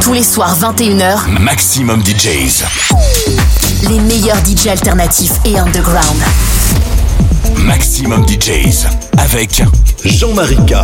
Tous les soirs 21h, Maximum DJs. les meilleurs DJ alternatifs et underground. Maximum DJs. Avec Jean-Marie K.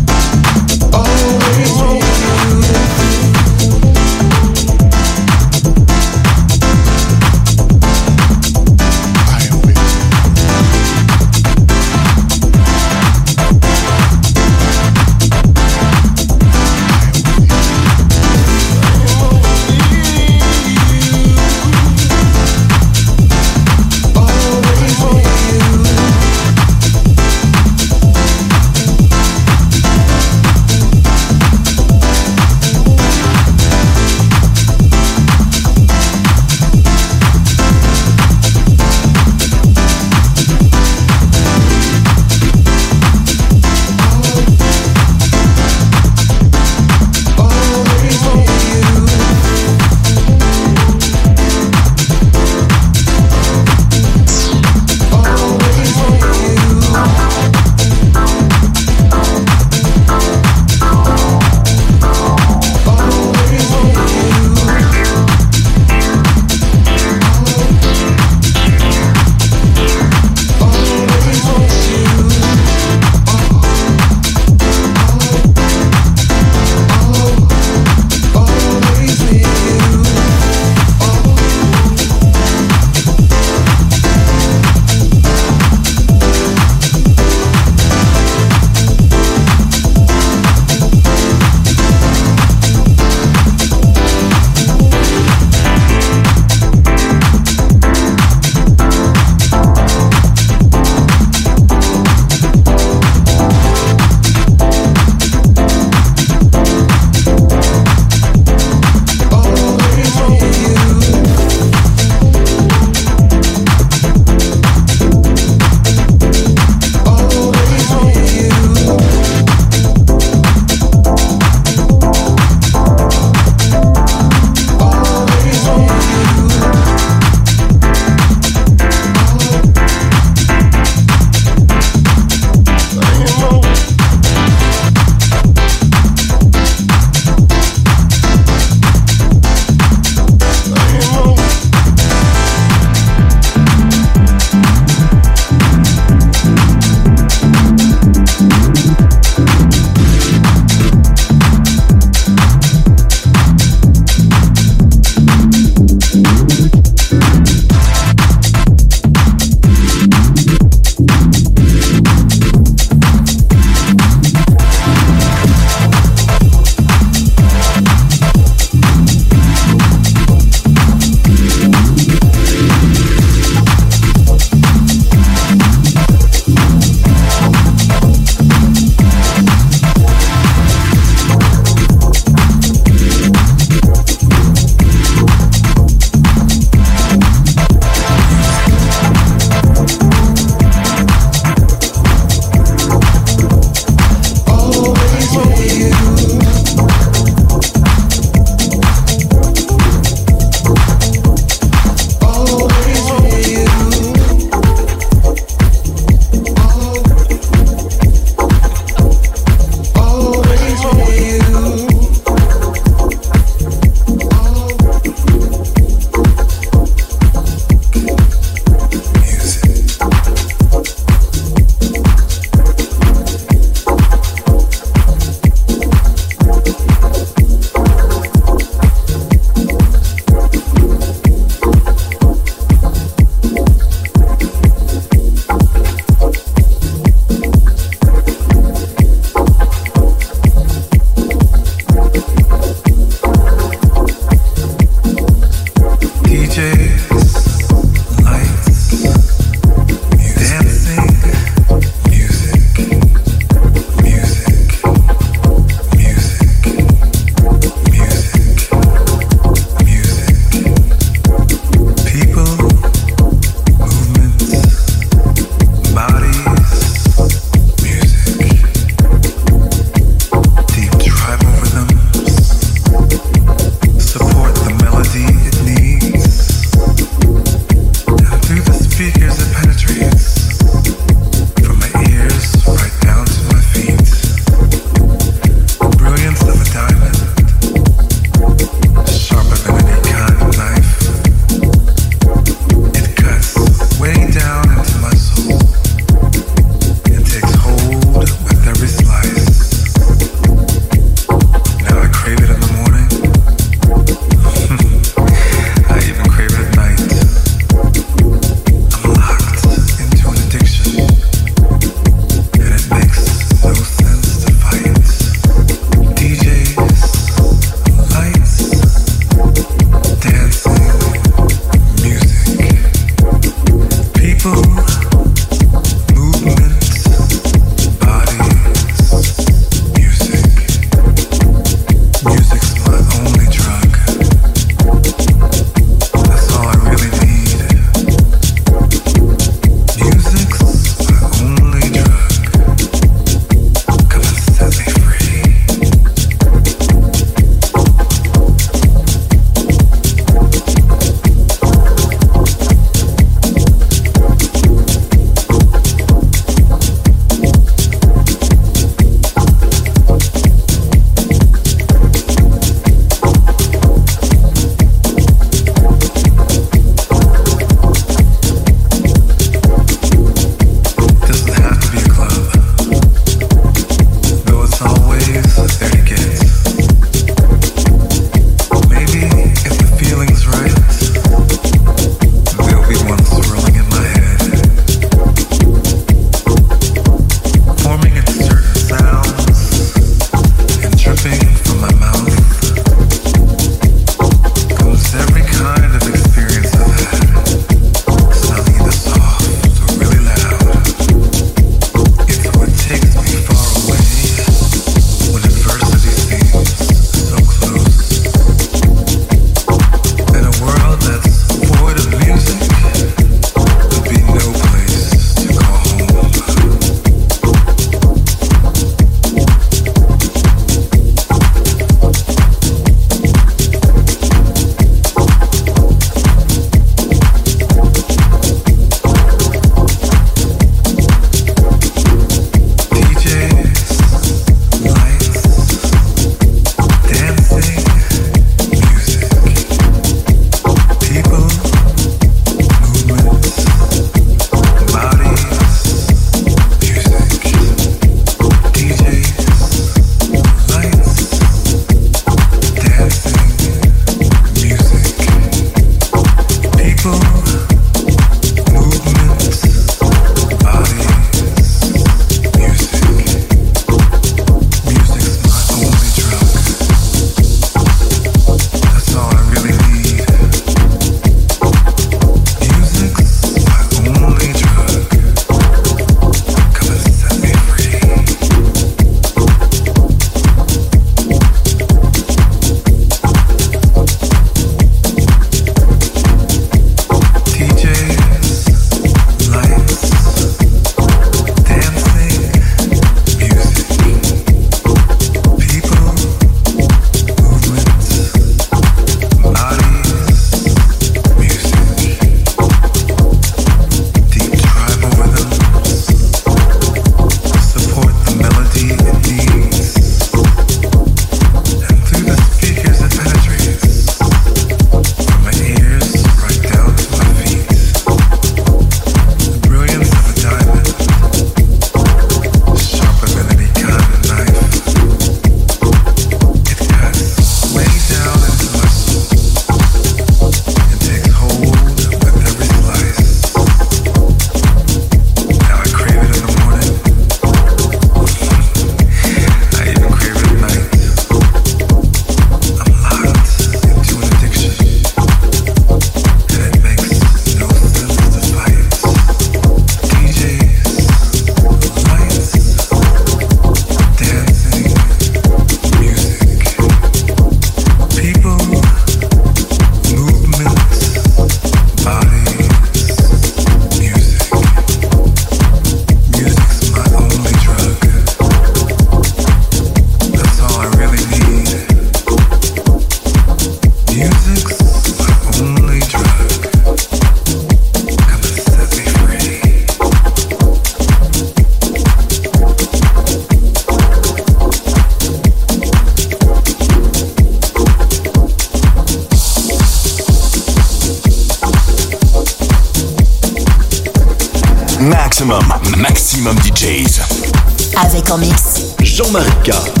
Jean-Marie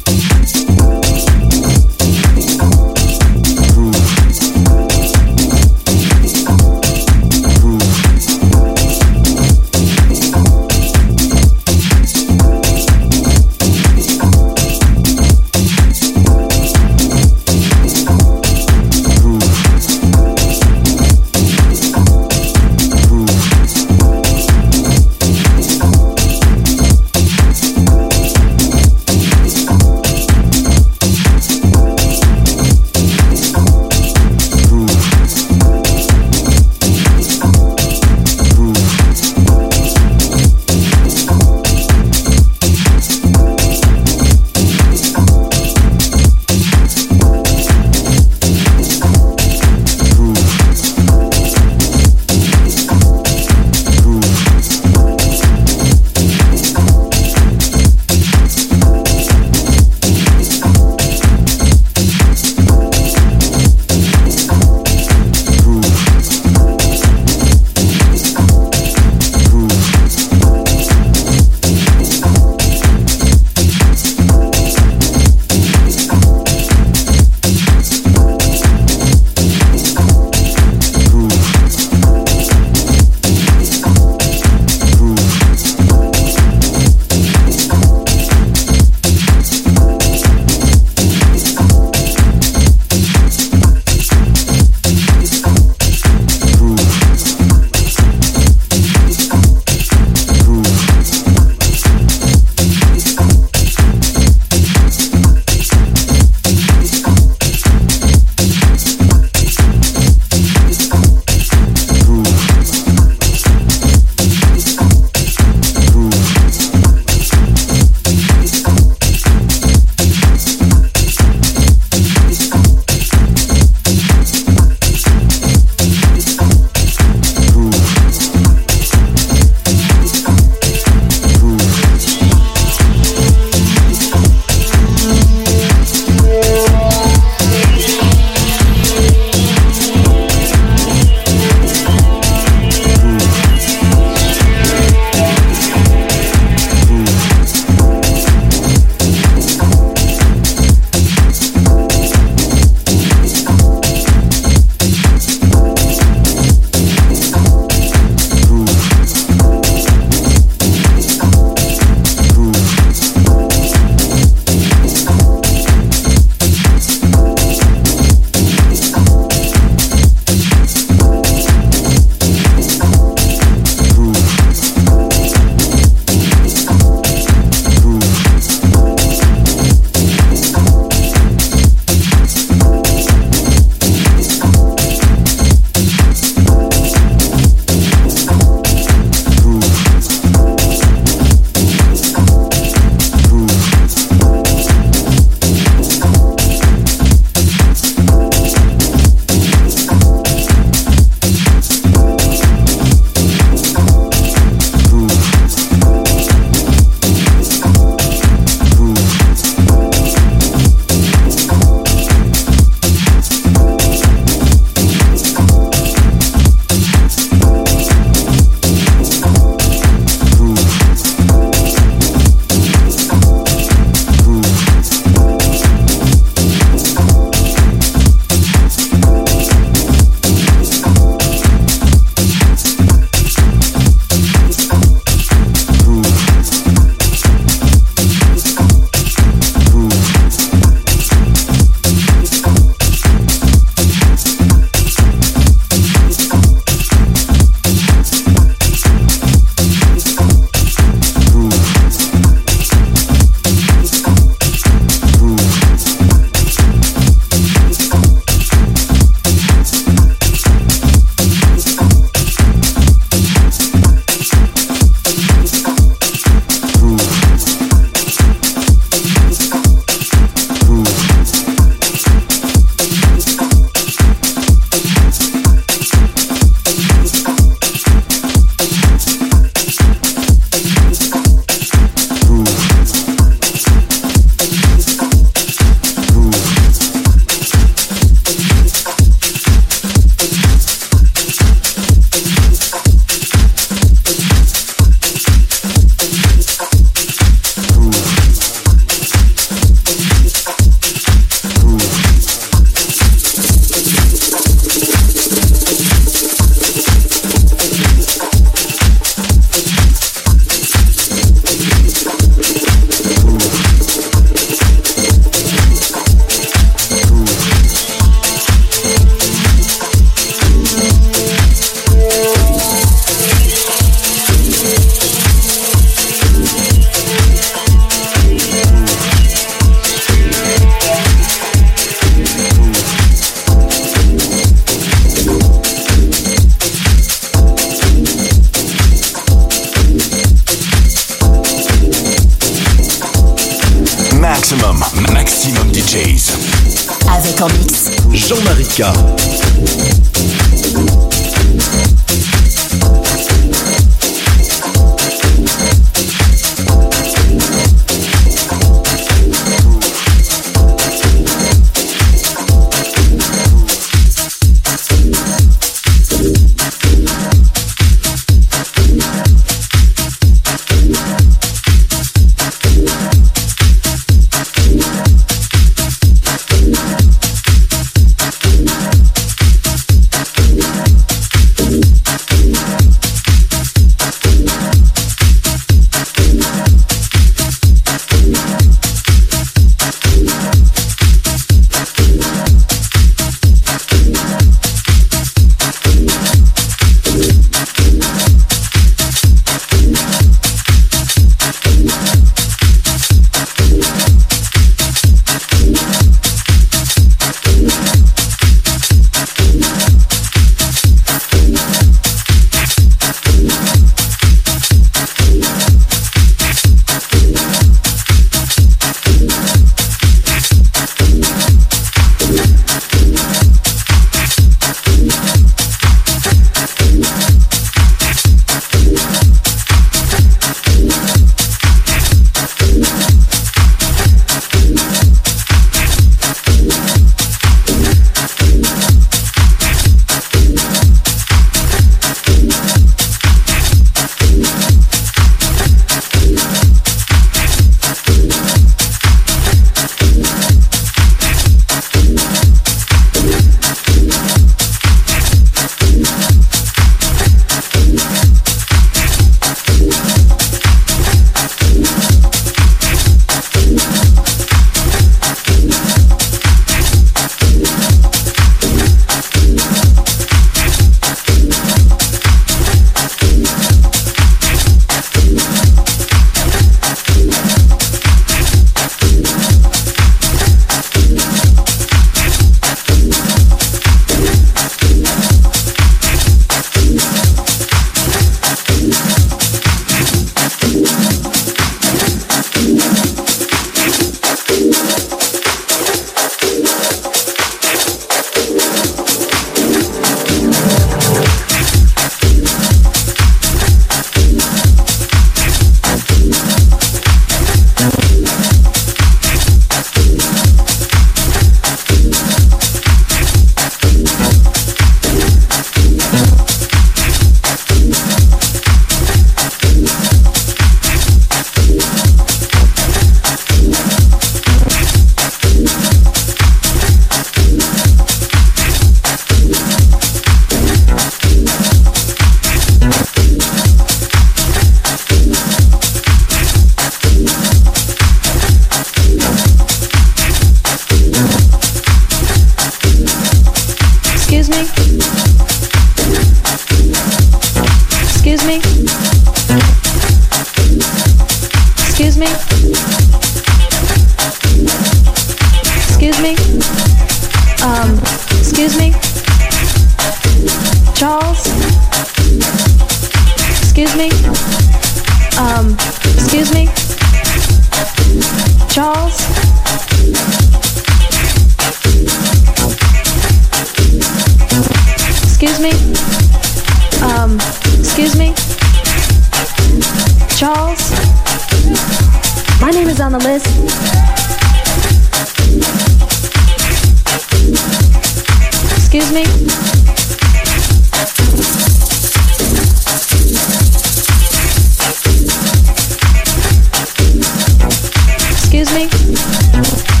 me.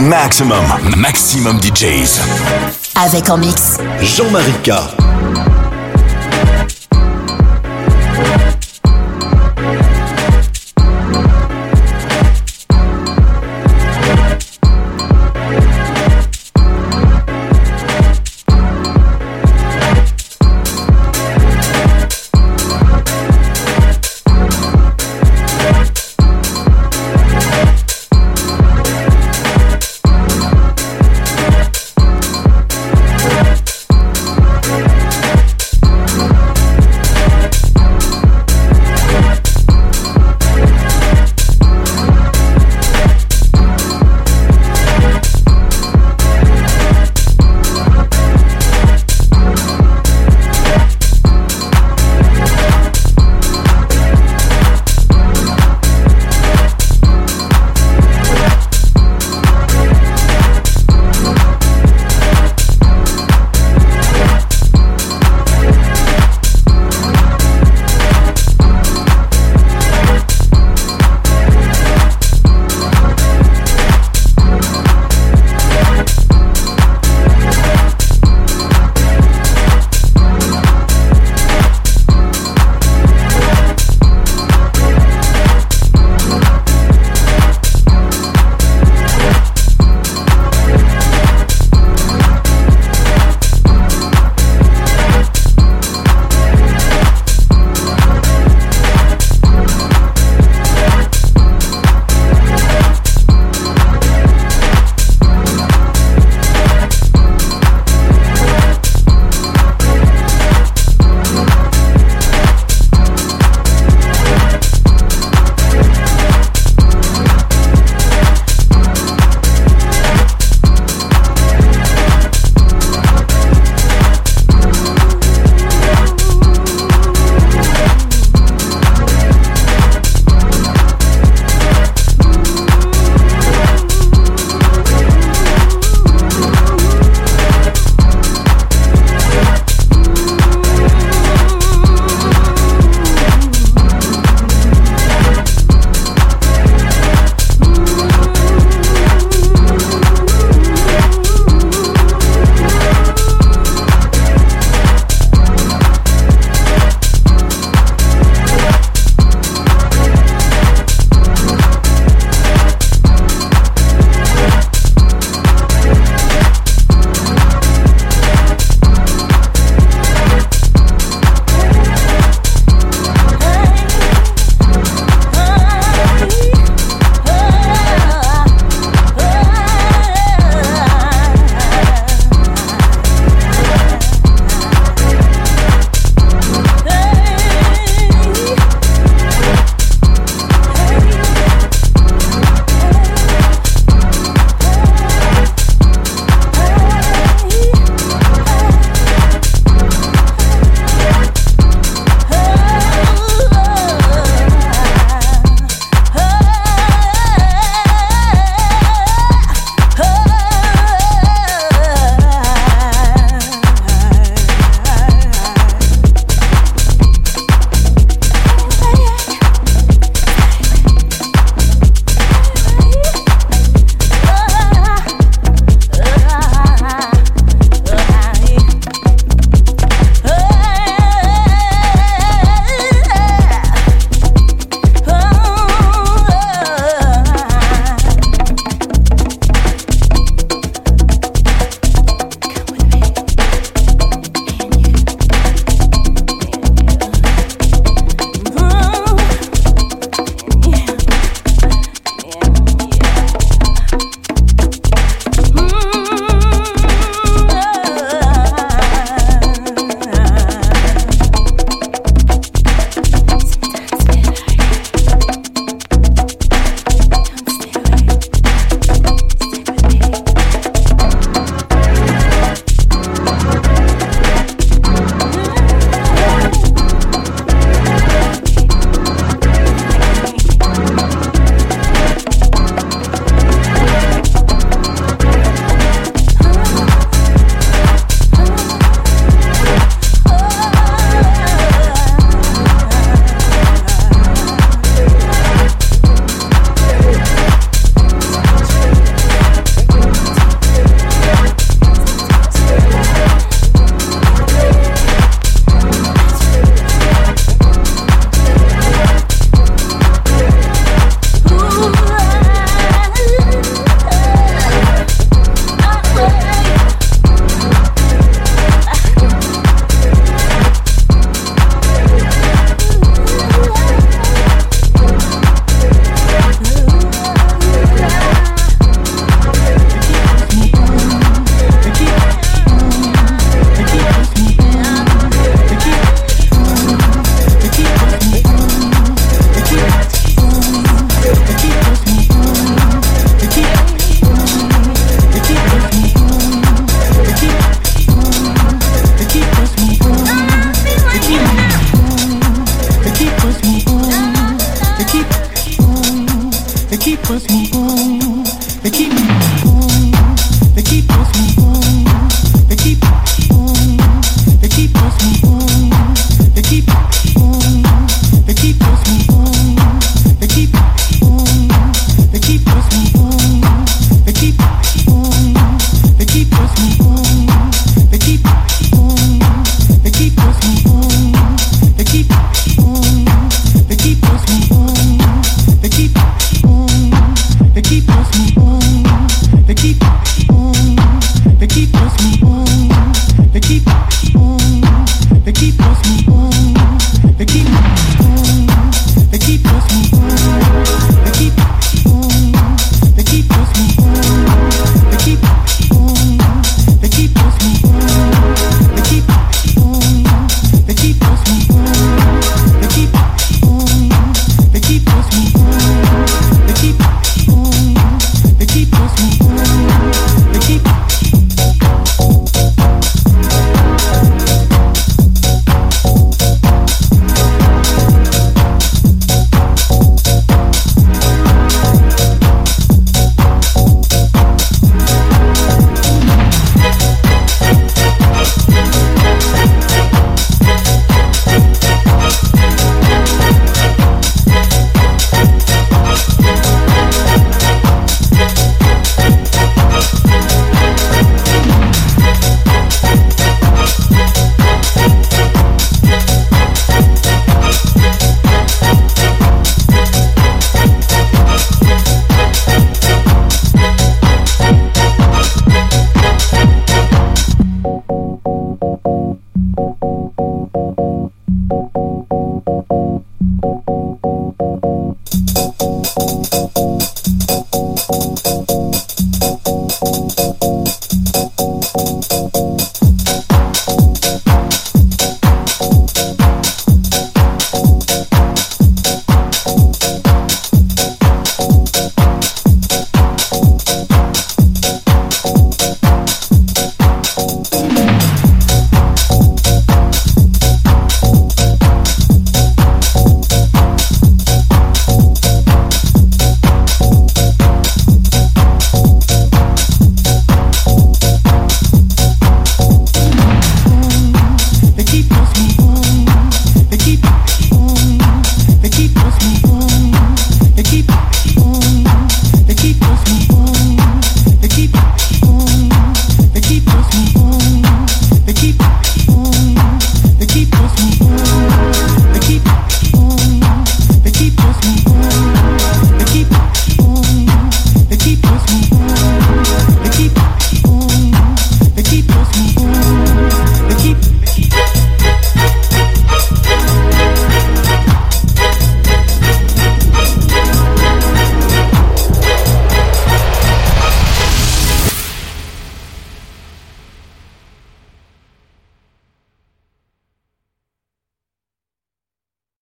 Maximum, maximum DJs. Avec en mix. Jean-Marie K.